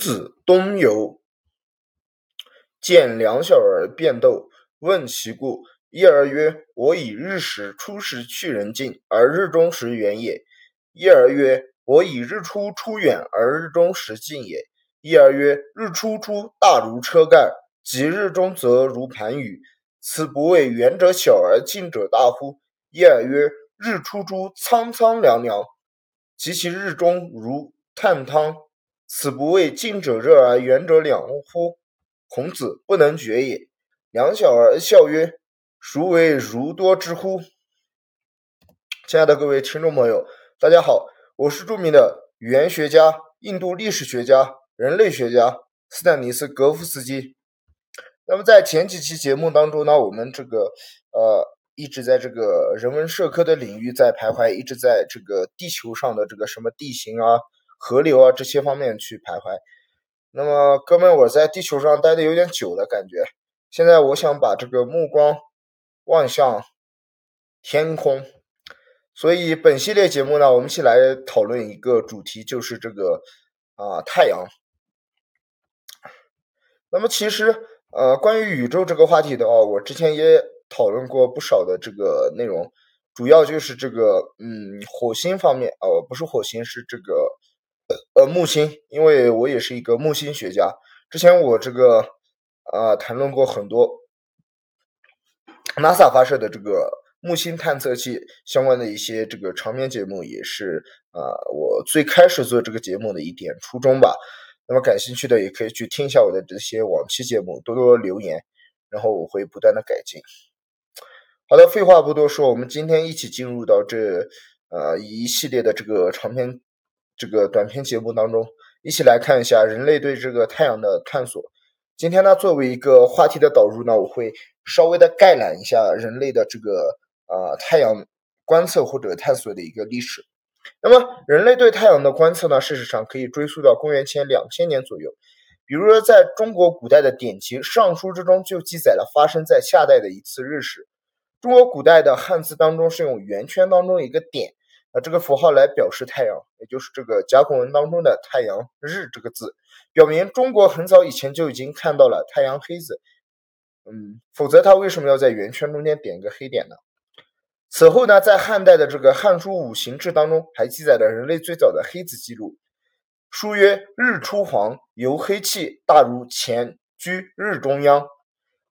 子东游，见两小儿辩斗，问其故。一儿曰：“我以日时出时去人近，而日中时远也。”一儿曰：“我以日出出远，而日中时近也。”一儿曰：“日出出大如车盖，及日中则如盘盂，此不谓远者小而近者大乎？”一儿曰：“日出出苍苍凉凉，及其日中如探汤。”此不为近者热而远者凉乎？孔子不能决也。两小儿笑曰：“孰为儒多之乎？”亲爱的各位听众朋友，大家好，我是著名的语言学家、印度历史学家、人类学家斯坦尼斯·格夫斯基。那么在前几期节目当中呢，我们这个呃一直在这个人文社科的领域在徘徊，一直在这个地球上的这个什么地形啊。河流啊，这些方面去徘徊。那么，哥们，我在地球上待的有点久了，感觉现在我想把这个目光望向天空。所以，本系列节目呢，我们一起来讨论一个主题，就是这个啊太阳。那么，其实呃，关于宇宙这个话题的话，我之前也讨论过不少的这个内容，主要就是这个嗯火星方面哦，不是火星，是这个。呃，木星，因为我也是一个木星学家。之前我这个啊谈论过很多 NASA 发射的这个木星探测器相关的一些这个长篇节目，也是啊我最开始做这个节目的一点初衷吧。那么感兴趣的也可以去听一下我的这些往期节目，多多留言，然后我会不断的改进。好的，废话不多说，我们今天一起进入到这呃一系列的这个长篇。这个短片节目当中，一起来看一下人类对这个太阳的探索。今天呢，作为一个话题的导入呢，我会稍微的概览一下人类的这个呃太阳观测或者探索的一个历史。那么，人类对太阳的观测呢，事实上可以追溯到公元前两千年左右。比如说，在中国古代的典籍《尚书》之中，就记载了发生在夏代的一次日食。中国古代的汉字当中是用圆圈当中一个点。啊，这个符号来表示太阳，也就是这个甲骨文当中的“太阳日”这个字，表明中国很早以前就已经看到了太阳黑子。嗯，否则他为什么要在圆圈中间点一个黑点呢？此后呢，在汉代的这个《汉书五行志》当中，还记载了人类最早的黑子记录。书曰：“日出黄，由黑气大如前居日中央。”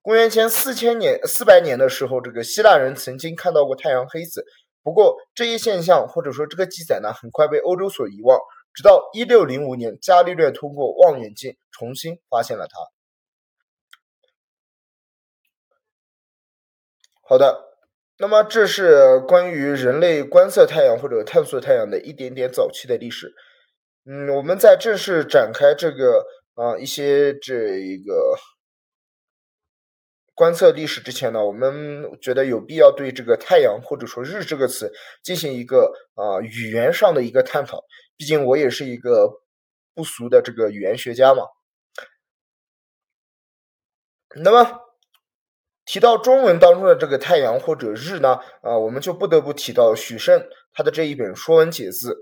公元前四千年、四百年的时候，这个希腊人曾经看到过太阳黑子。不过，这一现象或者说这个记载呢，很快被欧洲所遗忘。直到一六零五年，伽利略通过望远镜重新发现了它。好的，那么这是关于人类观测太阳或者探索太阳的一点点早期的历史。嗯，我们在正式展开这个啊一些这一个。观测历史之前呢，我们觉得有必要对这个太阳或者说日这个词进行一个啊语言上的一个探讨。毕竟我也是一个不俗的这个语言学家嘛。那么提到中文当中的这个太阳或者日呢，啊，我们就不得不提到许慎他的这一本《说文解字》。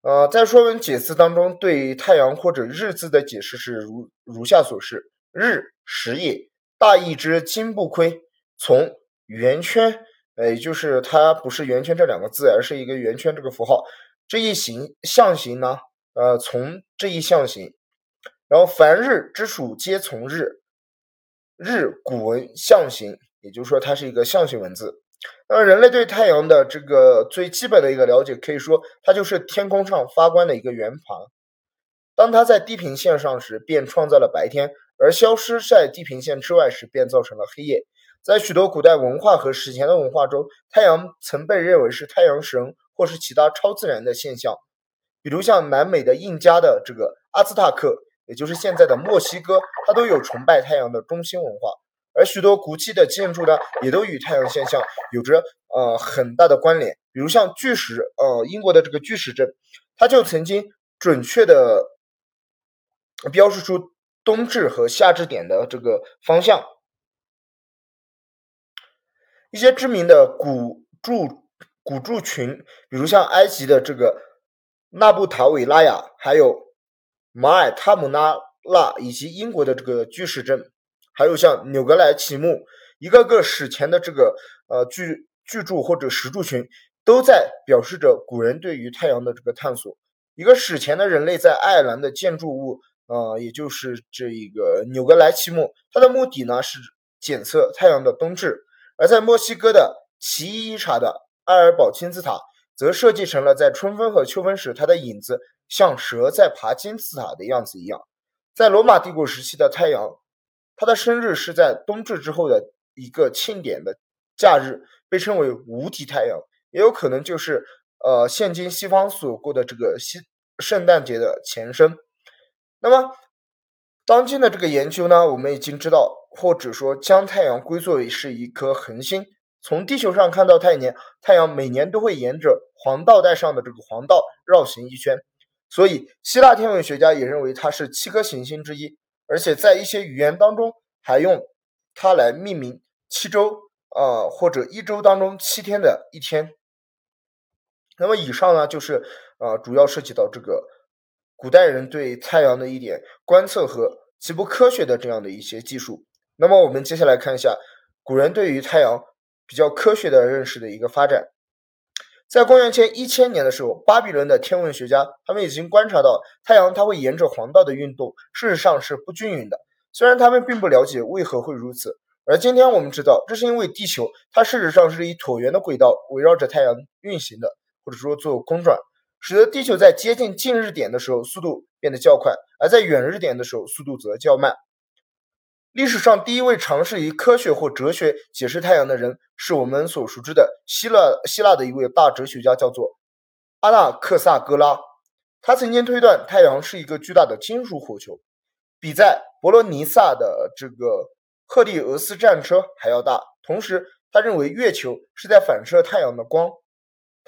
呃，在《说文解字》当中，对太阳或者日字的解释是如如下所示：日，时也。大意之金不亏，从圆圈，呃，就是它不是圆圈这两个字，而是一个圆圈这个符号。这一形象形呢，呃，从这一象形，然后凡日之属皆从日，日古文象形，也就是说它是一个象形文字。那么人类对太阳的这个最基本的一个了解，可以说它就是天空上发光的一个圆盘。当它在地平线上时，便创造了白天。而消失在地平线之外时，便造成了黑夜。在许多古代文化和史前的文化中，太阳曾被认为是太阳神或是其他超自然的现象。比如像南美的印加的这个阿兹塔克，也就是现在的墨西哥，它都有崇拜太阳的中心文化。而许多古迹的建筑呢，也都与太阳现象有着呃很大的关联。比如像巨石，呃，英国的这个巨石阵，它就曾经准确的标示出。冬至和夏至点的这个方向，一些知名的古柱古柱群，比如像埃及的这个纳布塔韦拉雅，还有马耳他姆纳拉以及英国的这个巨石阵，还有像纽格莱奇木，一个个史前的这个呃巨巨柱或者石柱群，都在表示着古人对于太阳的这个探索。一个史前的人类在爱尔兰的建筑物，呃，也就是这一个纽格莱奇墓，它的目的呢是检测太阳的冬至；而在墨西哥的奇伊伊查的埃尔堡金字塔，则设计成了在春分和秋分时，它的影子像蛇在爬金字塔的样子一样。在罗马帝国时期的太阳，它的生日是在冬至之后的一个庆典的假日，被称为无敌太阳，也有可能就是呃现今西方所过的这个西圣诞节的前身。那么，当今的这个研究呢，我们已经知道，或者说将太阳归作为是一颗恒星。从地球上看到太年，太阳每年都会沿着黄道带上的这个黄道绕行一圈，所以希腊天文学家也认为它是七颗行星之一，而且在一些语言当中还用它来命名七周，呃或者一周当中七天的一天。那么以上呢，就是呃主要涉及到这个。古代人对太阳的一点观测和极不科学的这样的一些技术。那么，我们接下来看一下古人对于太阳比较科学的认识的一个发展。在公元前一千年的时候，巴比伦的天文学家他们已经观察到太阳它会沿着黄道的运动，事实上是不均匀的。虽然他们并不了解为何会如此，而今天我们知道，这是因为地球它事实上是以椭圆的轨道围绕着太阳运行的，或者说做公转。使得地球在接近近日点的时候速度变得较快，而在远日点的时候速度则较慢。历史上第一位尝试以科学或哲学解释太阳的人，是我们所熟知的希腊希腊的一位大哲学家，叫做阿纳克萨格拉。他曾经推断太阳是一个巨大的金属火球，比在博罗尼萨的这个赫利俄斯战车还要大。同时，他认为月球是在反射太阳的光。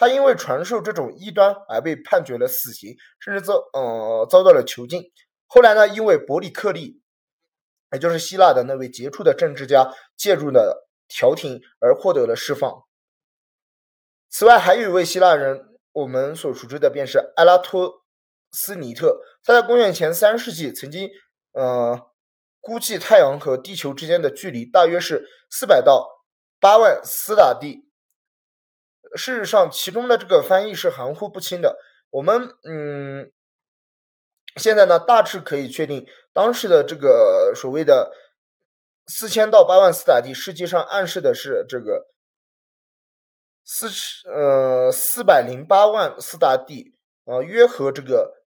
他因为传授这种异端而被判决了死刑，甚至遭呃遭到了囚禁。后来呢，因为伯里克利，也就是希腊的那位杰出的政治家介入了调停而获得了释放。此外，还有一位希腊人，我们所熟知的便是埃拉托斯尼特。他在公元前三世纪曾经呃估计太阳和地球之间的距离大约是四百到八万斯塔蒂。事实上，其中的这个翻译是含糊不清的。我们嗯，现在呢大致可以确定，当时的这个所谓的四千到八万斯塔蒂，实际上暗示的是这个四呃四百零八万斯塔蒂啊，约合这个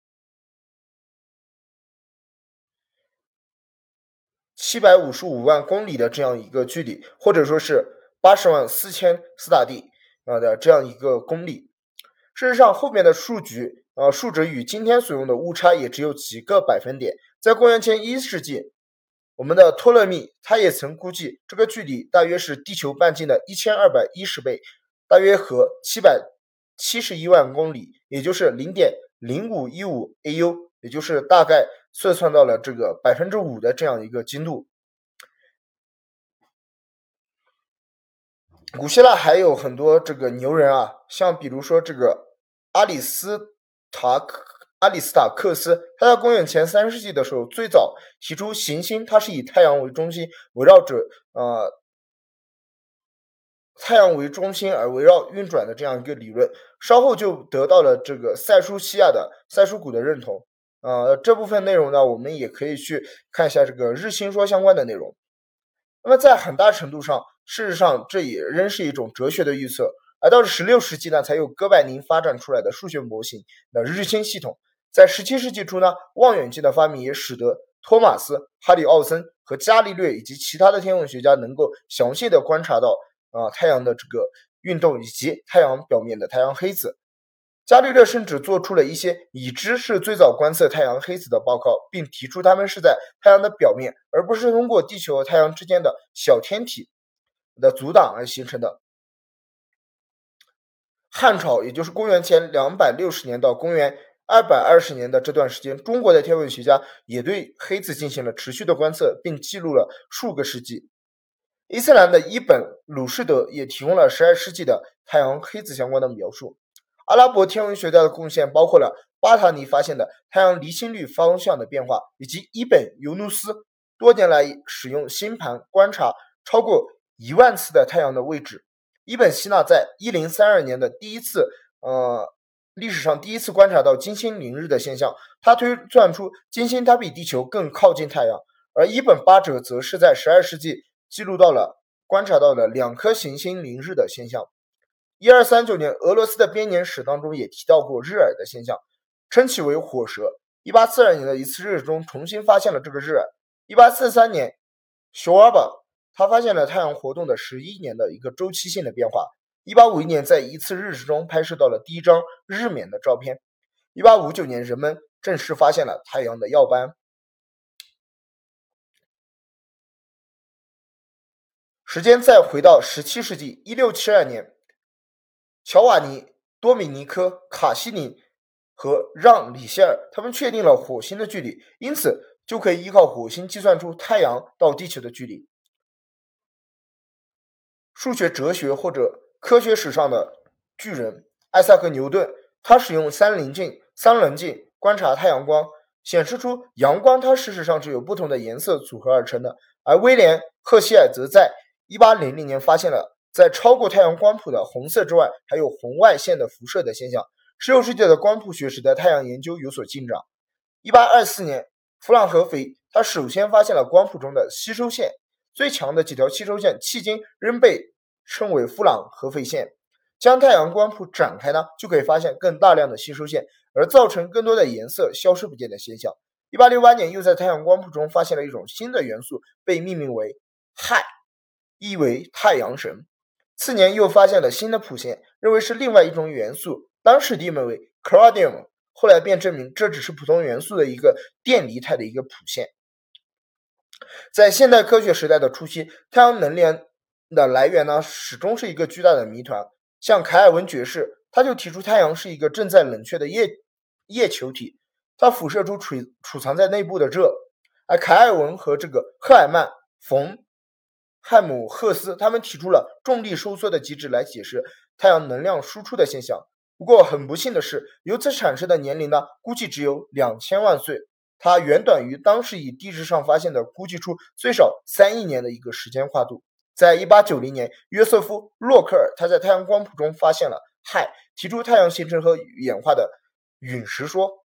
七百五十五万公里的这样一个距离，或者说是八十万四千斯塔蒂。啊的这样一个公里，事实上后面的数据，呃，数值与今天所用的误差也只有几个百分点。在公元前一世纪，我们的托勒密他也曾估计这个距离大约是地球半径的一千二百一十倍，大约和七百七十一万公里，也就是零点零五一五 AU，也就是大概测算到了这个百分之五的这样一个精度。古希腊还有很多这个牛人啊，像比如说这个阿里斯塔克阿里斯塔克斯，他在公元前三世纪的时候最早提出行星它是以太阳为中心围绕着呃太阳为中心而围绕运转的这样一个理论，稍后就得到了这个塞苏西亚的塞苏古的认同。呃，这部分内容呢，我们也可以去看一下这个日心说相关的内容。那么在很大程度上。事实上，这也仍是一种哲学的预测。而到了十六世纪呢，才有哥白尼发展出来的数学模型的日心系统。在十七世纪初呢，望远镜的发明也使得托马斯·哈里奥森和伽利略以及其他的天文学家能够详细的观察到啊太阳的这个运动以及太阳表面的太阳黑子。伽利略甚至做出了一些已知是最早观测太阳黑子的报告，并提出它们是在太阳的表面，而不是通过地球和太阳之间的小天体。的阻挡而形成的。汉朝，也就是公元前两百六十年到公元二百二十年的这段时间，中国的天文学家也对黑子进行了持续的观测，并记录了数个世纪。伊斯兰的一本鲁士德也提供了十二世纪的太阳黑子相关的描述。阿拉伯天文学家的贡献包括了巴塔尼发现的太阳离心率方向的变化，以及伊本尤努斯多年来使用星盘观察超过一万次的太阳的位置。伊本希纳在一零三二年的第一次，呃，历史上第一次观察到金星凌日的现象，他推算出金星它比地球更靠近太阳。而伊本巴哲则是在十二世纪记录到了观察到了两颗行星凌日的现象。一二三九年，俄罗斯的编年史当中也提到过日珥的现象，称其为火蛇。一八四二年的一次日中重新发现了这个日珥。一八四三年，熊尔巴他发现了太阳活动的十一年的一个周期性的变化。一八五一年，在一次日食中拍摄到了第一张日冕的照片。一八五九年，人们正式发现了太阳的耀斑。时间再回到十七世纪一六七二年，乔瓦尼·多米尼科·卡西尼和让·里希尔他们确定了火星的距离，因此就可以依靠火星计算出太阳到地球的距离。数学哲学或者科学史上的巨人艾萨克·牛顿，他使用三棱镜、三棱镜观察太阳光，显示出阳光它事实上是由不同的颜色组合而成的。而威廉·赫歇尔则在一八零零年发现了，在超过太阳光谱的红色之外，还有红外线的辐射的现象。十六世纪的光谱学使得太阳研究有所进展。一八二四年，弗朗合菲他首先发现了光谱中的吸收线，最强的几条吸收线迄今仍被称为弗朗合菲线。将太阳光谱展开呢，就可以发现更大量的吸收线，而造成更多的颜色消失不见的现象。一八六八年，又在太阳光谱中发现了一种新的元素，被命名为氦。意为太阳神。次年又发现了新的谱线，认为是另外一种元素，当时定名为 Claudium。后来便证明这只是普通元素的一个电离态的一个谱线。在现代科学时代的初期，太阳能量的来源呢，始终是一个巨大的谜团。像凯尔文爵士，他就提出太阳是一个正在冷却的液液球体，它辐射出储储藏在内部的热。而凯尔文和这个赫尔曼冯。汉姆赫斯他们提出了重力收缩的机制来解释太阳能量输出的现象。不过很不幸的是，由此产生的年龄呢，估计只有两千万岁，它远短于当时以地质上发现的估计出最少三亿年的一个时间跨度。在一八九零年，约瑟夫洛克尔他在太阳光谱中发现了氦，提出太阳形成和演化的陨石说。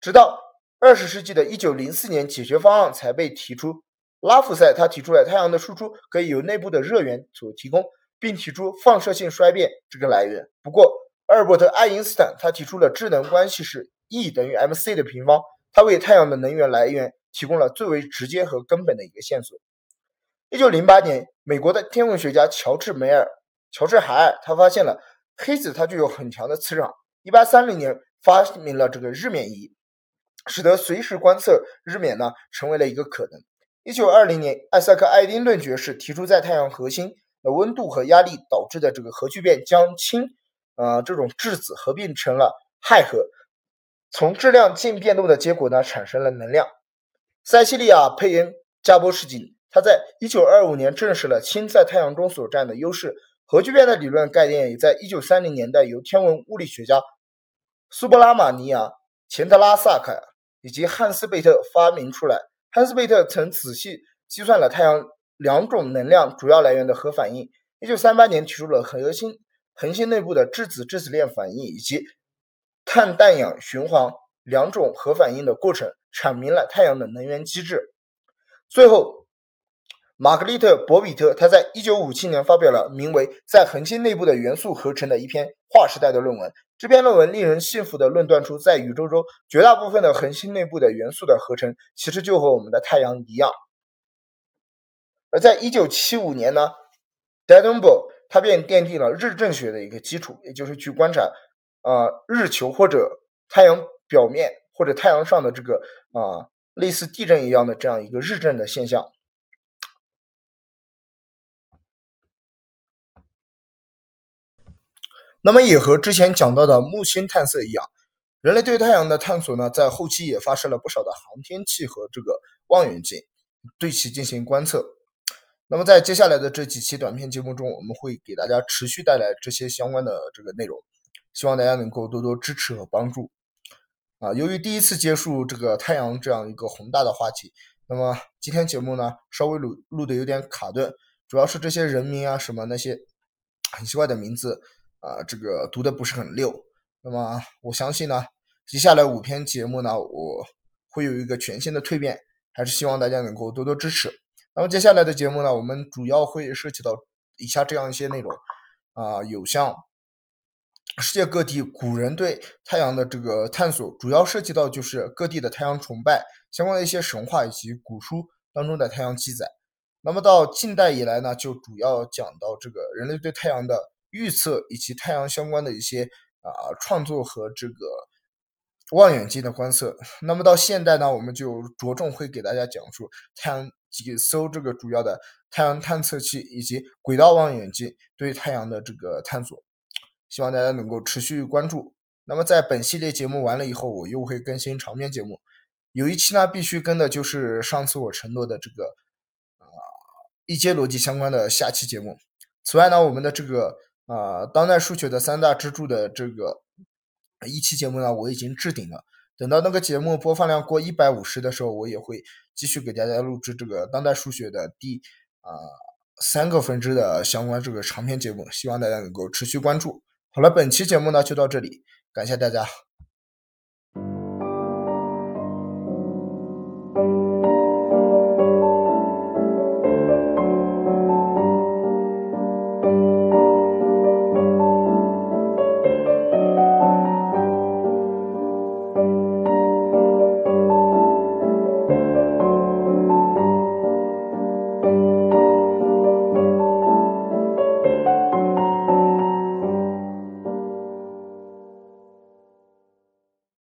直到二十世纪的一九零四年，解决方案才被提出。拉弗塞他提出了太阳的输出可以由内部的热源所提供，并提出放射性衰变这个来源。不过，阿尔伯特·爱因斯坦他提出了智能关系是 E 等于 mc 的平方，他为太阳的能源来源提供了最为直接和根本的一个线索。一九零八年，美国的天文学家乔治·梅尔、乔治·海尔他发现了黑子它具有很强的磁场。一八三零年发明了这个日冕仪，使得随时观测日冕呢成为了一个可能。一九二零年，艾萨克·爱丁顿爵士提出，在太阳核心的温度和压力导致的这个核聚变，将氢呃这种质子合并成了氦核，从质量静变动的结果呢，产生了能量。塞西利亚·佩恩·加波什金，他在一九二五年证实了氢在太阳中所占的优势。核聚变的理论概念也在一九三零年代由天文物理学家苏布拉马尼亚·钱德拉萨克以及汉斯·贝特发明出来。汉斯贝特曾仔细计算了太阳两种能量主要来源的核反应。一九三八年提出了核心恒星内部的质子质子链反应以及碳氮氧循环两种核反应的过程，阐明了太阳的能源机制。最后，玛格丽特·博比特他在一九五七年发表了名为《在恒星内部的元素合成》的一篇划时代的论文。这篇论文令人信服地论断出，在宇宙中绝大部分的恒星内部的元素的合成，其实就和我们的太阳一样。而在一九七五年呢 d e d e n b o 他便奠定了日正学的一个基础，也就是去观察啊日球或者太阳表面或者太阳上的这个啊类似地震一样的这样一个日正的现象。那么也和之前讲到的木星探测一样，人类对太阳的探索呢，在后期也发射了不少的航天器和这个望远镜，对其进行观测。那么在接下来的这几期短片节目中，我们会给大家持续带来这些相关的这个内容。希望大家能够多多支持和帮助。啊，由于第一次接触这个太阳这样一个宏大的话题，那么今天节目呢稍微录录的有点卡顿，主要是这些人名啊什么那些很奇怪的名字啊，这个读的不是很溜。那么我相信呢，接下来五篇节目呢，我会有一个全新的蜕变，还是希望大家能够多多支持。那么接下来的节目呢，我们主要会涉及到以下这样一些内容啊，有像。世界各地古人对太阳的这个探索，主要涉及到就是各地的太阳崇拜相关的一些神话以及古书当中的太阳记载。那么到近代以来呢，就主要讲到这个人类对太阳的预测以及太阳相关的一些啊创作和这个望远镜的观测。那么到现代呢，我们就着重会给大家讲述太阳几艘这个主要的太阳探测器以及轨道望远镜对太阳的这个探索。希望大家能够持续关注。那么在本系列节目完了以后，我又会更新长篇节目。有一期呢，必须跟的就是上次我承诺的这个啊一阶逻辑相关的下期节目。此外呢，我们的这个啊当代数学的三大支柱的这个一期节目呢，我已经置顶了。等到那个节目播放量过一百五十的时候，我也会继续给大家录制这个当代数学的第啊三个分支的相关这个长篇节目。希望大家能够持续关注。好了，本期节目呢就到这里，感谢大家。